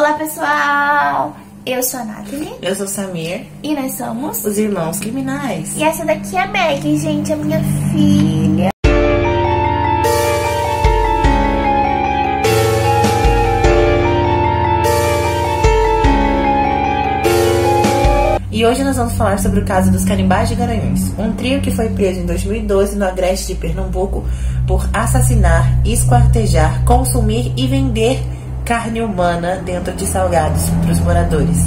Olá, pessoal! Eu sou a Nathalie Eu sou o Samir, e nós somos. os irmãos criminais. E essa daqui é a Meg, gente, a minha filha. E hoje nós vamos falar sobre o caso dos Carimbás de Garanhuns, um trio que foi preso em 2012 no Agreste de Pernambuco por assassinar, esquartejar, consumir e vender carne humana dentro de salgados para os moradores.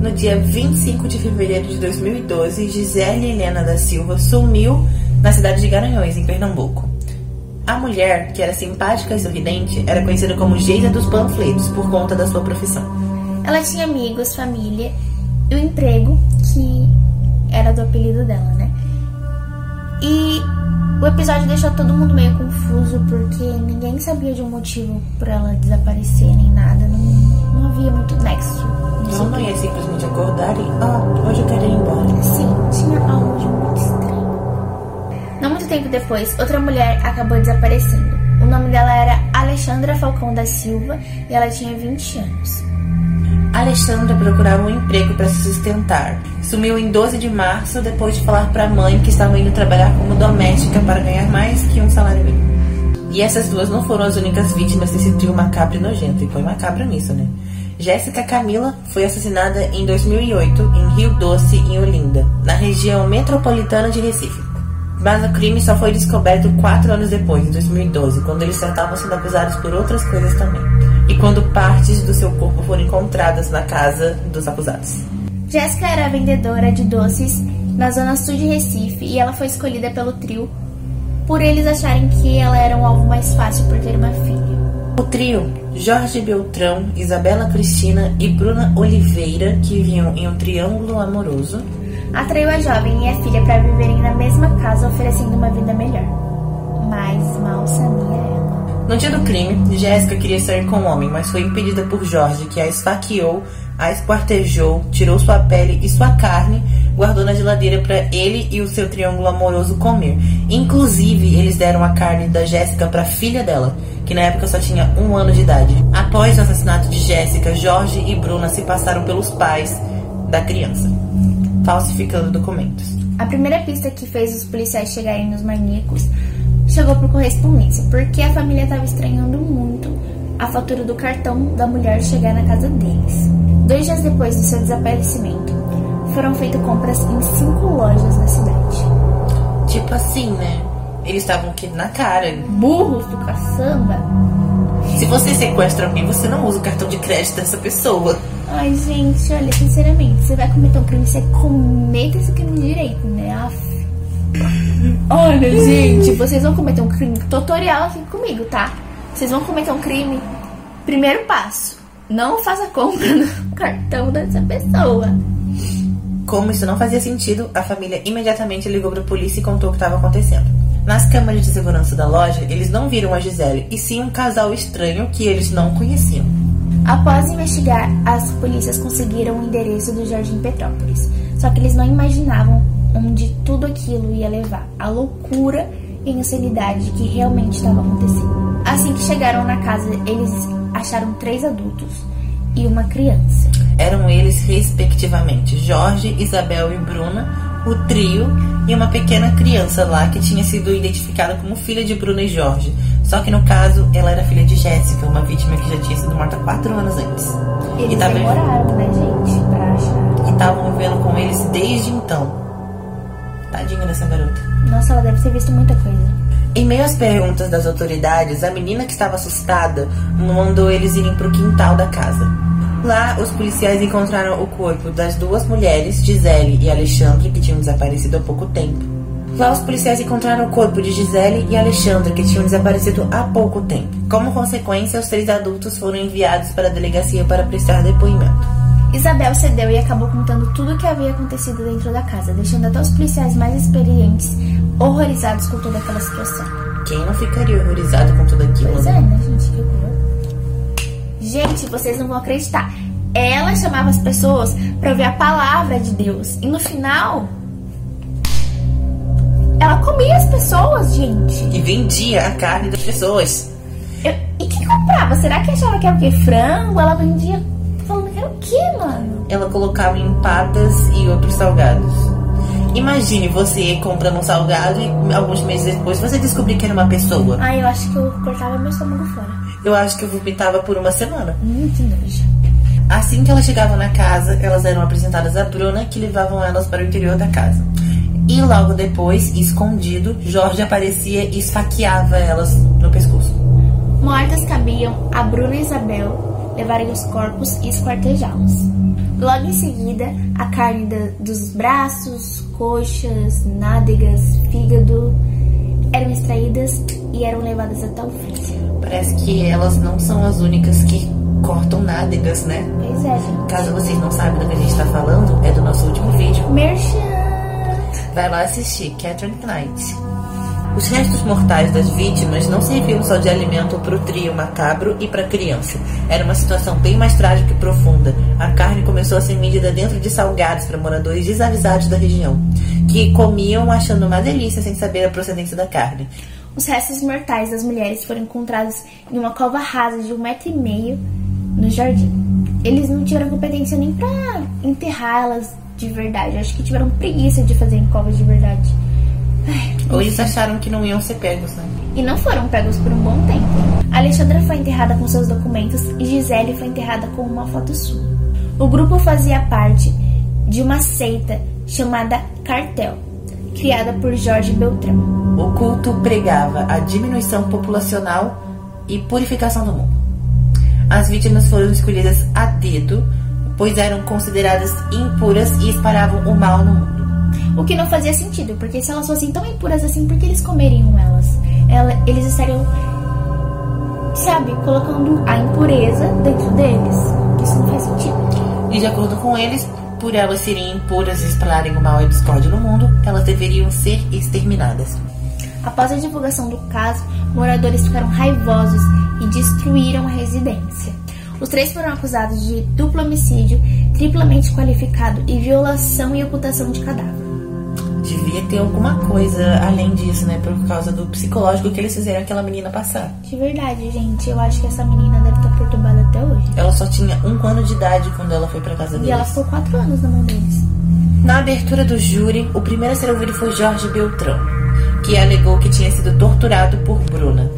No dia 25 de fevereiro de 2012, Gisele Helena da Silva sumiu na cidade de Garanhuns, em Pernambuco. A mulher, que era simpática e sorridente, era conhecida como Geisa dos Panfletos por conta da sua profissão. Ela tinha amigos, família e o emprego que era do apelido dela, né? E o episódio deixou todo mundo meio confuso porque ninguém sabia de um motivo por ela desaparecer nem nada. Não, não havia muito nexo. Ela não ia simplesmente acordar e, ó, hoje eu quero ir embora. Sim, tinha algo de muito estranho. Não muito tempo depois, outra mulher acabou desaparecendo. O nome dela era Alexandra Falcão da Silva e ela tinha 20 anos. Alexandra procurava um emprego para se sustentar. Sumiu em 12 de março depois de falar para a mãe que estava indo trabalhar como doméstica para ganhar mais que um salário mínimo. E essas duas não foram as únicas vítimas desse trio macabro e nojento, e foi macabro nisso, né? Jéssica Camila foi assassinada em 2008 em Rio Doce, em Olinda, na região metropolitana de Recife. Mas o crime só foi descoberto quatro anos depois, em 2012, quando eles já estavam sendo acusados por outras coisas também. E quando partes do seu corpo foram encontradas na casa dos acusados. Jéssica era vendedora de doces na zona sul de Recife e ela foi escolhida pelo trio por eles acharem que ela era um alvo mais fácil por ter uma filha. O trio, Jorge Beltrão, Isabela Cristina e Bruna Oliveira, que viviam em um triângulo amoroso, Atraiu a jovem e a filha para viverem na mesma casa, oferecendo uma vida melhor. Mas mal sabia. No dia do crime, Jéssica queria sair com o homem, mas foi impedida por Jorge, que a esfaqueou, a esquartejou, tirou sua pele e sua carne, guardou na geladeira para ele e o seu triângulo amoroso comer. Inclusive, eles deram a carne da Jéssica para filha dela, que na época só tinha um ano de idade. Após o assassinato de Jéssica, Jorge e Bruna se passaram pelos pais da criança, falsificando documentos. A primeira pista que fez os policiais chegarem nos maníacos chegou por correspondência, porque a família estava estranhando muito a fatura do cartão da mulher chegar na casa deles. Dois dias depois do seu desaparecimento, foram feitas compras em cinco lojas da cidade. Tipo assim, né? Eles estavam aqui na cara. Burros do caçamba? Se você sequestra alguém, você não usa o cartão de crédito dessa pessoa. Ai, gente, olha, sinceramente, você vai cometer um crime, você cometa esse crime direito, né? Aff. Olha, gente, vocês vão cometer um crime tutorial aqui comigo, tá? Vocês vão cometer um crime. Primeiro passo: não faça compra no cartão dessa pessoa. Como isso não fazia sentido, a família imediatamente ligou para a polícia e contou o que estava acontecendo. Nas câmeras de segurança da loja, eles não viram a Gisele, e sim um casal estranho que eles não conheciam. Após investigar, as polícias conseguiram o endereço do Jardim Petrópolis. Só que eles não imaginavam onde tudo aquilo ia levar. A loucura e insanidade que realmente estava acontecendo. Assim que chegaram na casa, eles acharam três adultos e uma criança. Eram eles, respectivamente, Jorge, Isabel e Bruna, o trio e uma pequena criança lá que tinha sido identificada como filha de Bruna e Jorge. Só que no caso, ela era filha de Jéssica, uma vítima que já tinha sido morta quatro anos antes. Eles e tava- demoraram, né, gente, pra achar. e estavam vivendo com eles desde então. Tadinha dessa garota. Nossa, ela deve ter visto muita coisa. Em meio às perguntas das autoridades, a menina que estava assustada mandou eles irem para o quintal da casa. Lá, os policiais encontraram o corpo das duas mulheres, Gisele e Alexandre, que tinham desaparecido há pouco tempo. Lá, os policiais encontraram o corpo de Gisele e Alexandre, que tinham desaparecido há pouco tempo. Como consequência, os três adultos foram enviados para a delegacia para prestar depoimento. Isabel cedeu e acabou contando tudo o que havia acontecido dentro da casa, deixando até os policiais mais experientes horrorizados com toda aquela situação. Quem não ficaria horrorizado com tudo aquilo? Pois né? é, né, gente? Que horror. Gente, vocês não vão acreditar. Ela chamava as pessoas para ouvir a palavra de Deus. E no final. Ela comia as pessoas, gente. E vendia a carne das pessoas. Eu- e quem comprava? Será que achava que era o quê? Frango? Ela vendia ela colocava empadas e outros salgados. Imagine você comprando um salgado e alguns meses depois você descobrir que era uma pessoa. Ah, eu acho que eu cortava meu estômago fora. Eu acho que eu vomitava por uma semana. Hum, que nojo. Assim que elas chegavam na casa, elas eram apresentadas a Bruna, que levavam elas para o interior da casa. E logo depois, escondido, Jorge aparecia e esfaqueava elas no pescoço. Mortas cabiam a Bruna e Isabel levarem os corpos e esquartejá-los. Logo em seguida, a carne da- dos braços, coxas, nádegas, fígado eram extraídas e eram levadas até o freezer. Parece que elas não são as únicas que cortam nádegas, né? Pois é, gente. Caso vocês não saibam do que a gente tá falando, é do nosso último vídeo. Merchan! Vai lá assistir, Catherine Knight. Os restos mortais das vítimas não serviam só de alimento para o trio macabro e para a criança. Era uma situação bem mais trágica e profunda. A carne começou a ser medida dentro de salgados para moradores desavisados da região, que comiam achando uma delícia sem saber a procedência da carne. Os restos mortais das mulheres foram encontrados em uma cova rasa de um metro e meio no jardim. Eles não tiveram competência nem pra enterrá-las de verdade. Acho que tiveram preguiça de fazer em covas de verdade. Ai, Ou eles acharam que não iam ser pegos, né? e não foram pegos por um bom tempo. Alexandra foi enterrada com seus documentos e Gisele foi enterrada com uma foto sua. O grupo fazia parte de uma seita chamada Cartel, criada por Jorge Beltrão. O culto pregava a diminuição populacional e purificação do mundo. As vítimas foram escolhidas a dedo, pois eram consideradas impuras e espalhavam o mal no mundo. O que não fazia sentido, porque se elas fossem tão impuras assim, por que eles comeriam elas? Ela- eles estariam, sabe, colocando a impureza dentro deles. Isso não faz sentido. E de acordo com eles, por elas serem impuras e espalharem o mal e discórdia no mundo, elas deveriam ser exterminadas. Após a divulgação do caso, moradores ficaram raivosos e destruíram a residência. Os três foram acusados de duplo homicídio, triplamente qualificado e violação e ocultação de cadáver. Devia ter alguma coisa além disso, né? Por causa do psicológico que eles fizeram aquela menina passar. De verdade, gente, eu acho que essa menina deve estar perturbada até hoje. Ela só tinha um ano de idade quando ela foi pra casa E ela deles. ficou quatro anos na mão deles. Na abertura do júri, o primeiro a ser ouvido foi Jorge Beltrão, que alegou que tinha sido torturado por Bruna.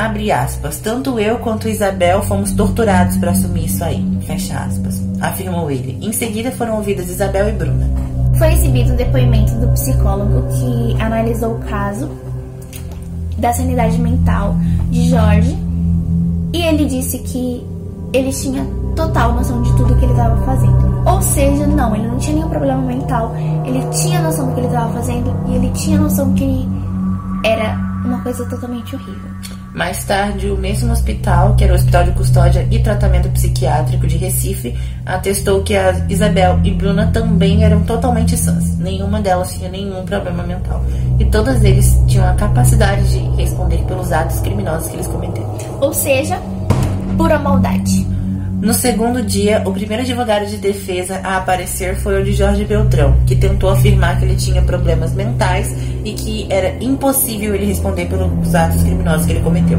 Abre aspas. Tanto eu quanto Isabel fomos torturados para assumir isso aí. Fecha aspas. Afirmou ele. Em seguida foram ouvidas Isabel e Bruna. Foi exibido o depoimento do psicólogo que analisou o caso da sanidade mental de Jorge e ele disse que ele tinha total noção de tudo que ele estava fazendo. Ou seja, não, ele não tinha nenhum problema mental, ele tinha noção do que ele estava fazendo e ele tinha noção que era uma coisa totalmente horrível. Mais tarde, o mesmo hospital, que era o Hospital de Custódia e Tratamento Psiquiátrico de Recife, atestou que a Isabel e Bruna também eram totalmente sãs. Nenhuma delas tinha nenhum problema mental. E todas eles tinham a capacidade de responder pelos atos criminosos que eles cometeram. Ou seja, pura maldade. No segundo dia, o primeiro advogado de defesa a aparecer foi o de Jorge Beltrão, que tentou afirmar que ele tinha problemas mentais e que era impossível ele responder pelos atos criminosos que ele cometeu.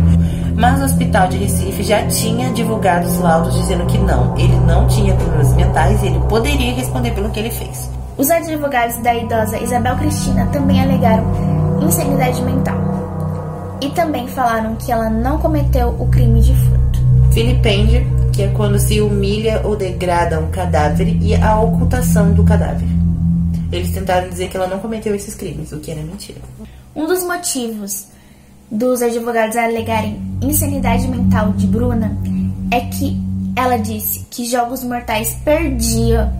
Mas o hospital de Recife já tinha divulgado os laudos dizendo que não, ele não tinha problemas mentais e ele poderia responder pelo que ele fez. Os advogados da idosa Isabel Cristina também alegaram insanidade mental. E também falaram que ela não cometeu o crime de furto. Filipêndio, que é quando se humilha ou degrada um cadáver, e a ocultação do cadáver. Eles tentaram dizer que ela não cometeu esses crimes, o que era mentira. Um dos motivos dos advogados alegarem insanidade mental de Bruna é que ela disse que Jogos Mortais perdia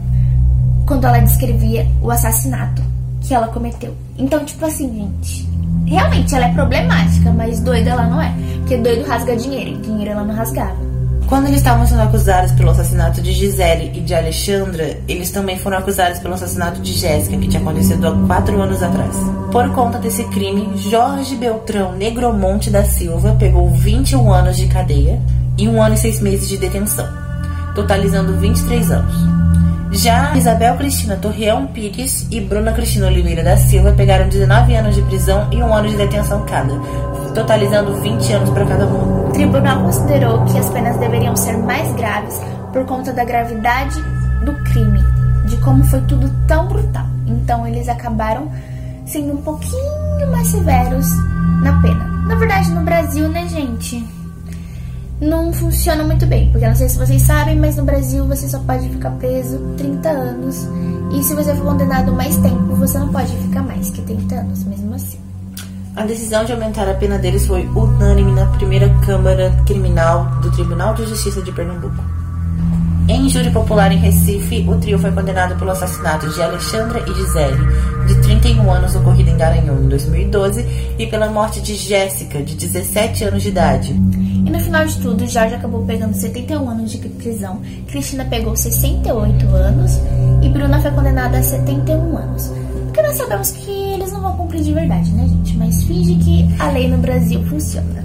quando ela descrevia o assassinato que ela cometeu. Então, tipo assim, gente, realmente ela é problemática, mas doida ela não é. Porque doido rasga dinheiro, e dinheiro ela não rasgava. Quando eles estavam sendo acusados pelo assassinato de Gisele e de Alexandra, eles também foram acusados pelo assassinato de Jéssica, que tinha acontecido há quatro anos atrás. Por conta desse crime, Jorge Beltrão Negromonte da Silva pegou 21 anos de cadeia e um ano e seis meses de detenção, totalizando 23 anos. Já Isabel Cristina Torreão Pires e Bruna Cristina Oliveira da Silva pegaram 19 anos de prisão e um ano de detenção cada, totalizando 20 anos para cada uma. Tribunal considerou que as penas deveriam ser mais graves por conta da gravidade do crime, de como foi tudo tão brutal. Então eles acabaram sendo um pouquinho mais severos na pena. Na verdade, no Brasil, né, gente? Não funciona muito bem, porque eu não sei se vocês sabem, mas no Brasil você só pode ficar preso 30 anos. E se você for condenado mais tempo, você não pode ficar mais que 30 anos, mesmo assim. A decisão de aumentar a pena deles foi unânime na primeira Câmara Criminal do Tribunal de Justiça de Pernambuco. Em júri popular em Recife, o trio foi condenado pelo assassinato de Alexandra e Gisele, de 31 anos, ocorrido em Garanhuns em 2012, e pela morte de Jéssica, de 17 anos de idade. E no final de tudo, Jorge acabou pegando 71 anos de prisão, Cristina pegou 68 anos e Bruna foi condenada a 71 anos. Porque nós sabemos que não vão cumprir de verdade, né, gente? Mas finge que a lei no Brasil funciona.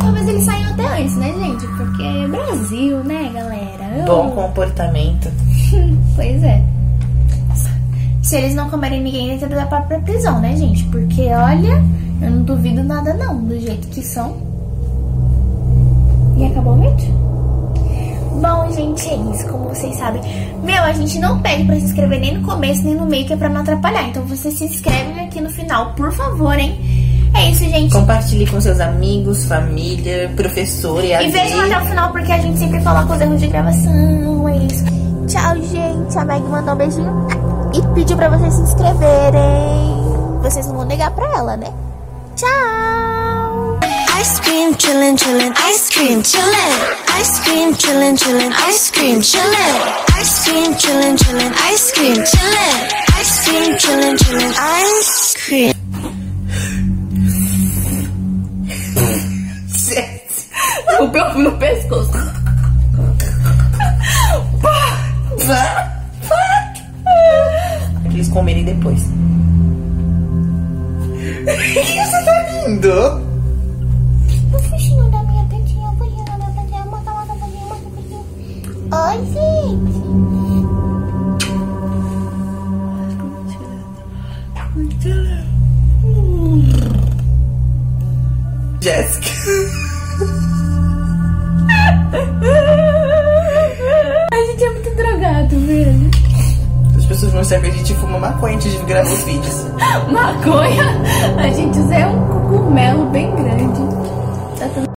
Talvez eles saiam até antes, né, gente? Porque é Brasil, né, galera? Eu- Bom comportamento. Pois é. Se eles não comerem ninguém dentro da própria prisão, né, gente? Porque olha, eu não duvido nada não, do jeito que são. E acabou o vídeo? Bom, gente, é isso, como vocês sabem. Meu, a gente não pede pra se inscrever nem no começo, nem no meio, que é pra não atrapalhar. Então você se inscreve aqui no final, por favor, hein? É isso, gente. Compartilhe com seus amigos, família, professor e E vejam até o final, porque a gente sempre coloca os erros de gravação. É isso. Tchau, gente. A Meg mandou um beijinho e pediu pra vocês se inscreverem. Vocês não vão negar pra ela, né? Tchau! Ice cream chillin', chillin', ice cream chillin', ice cream chillin', chillin', ice cream chillin', ice cream chillin', chillin', ice cream chillin', ice cream chillin', chillin', ice cream. O perfume no pescoço. Eles comerem depois. Você tá lindo? Oi, gente. Jéssica. A gente é muito drogado, velho. As pessoas vão saber que a gente fuma maconha antes de gravar os vídeos. Maconha, a gente usa é um cogumelo bem grande.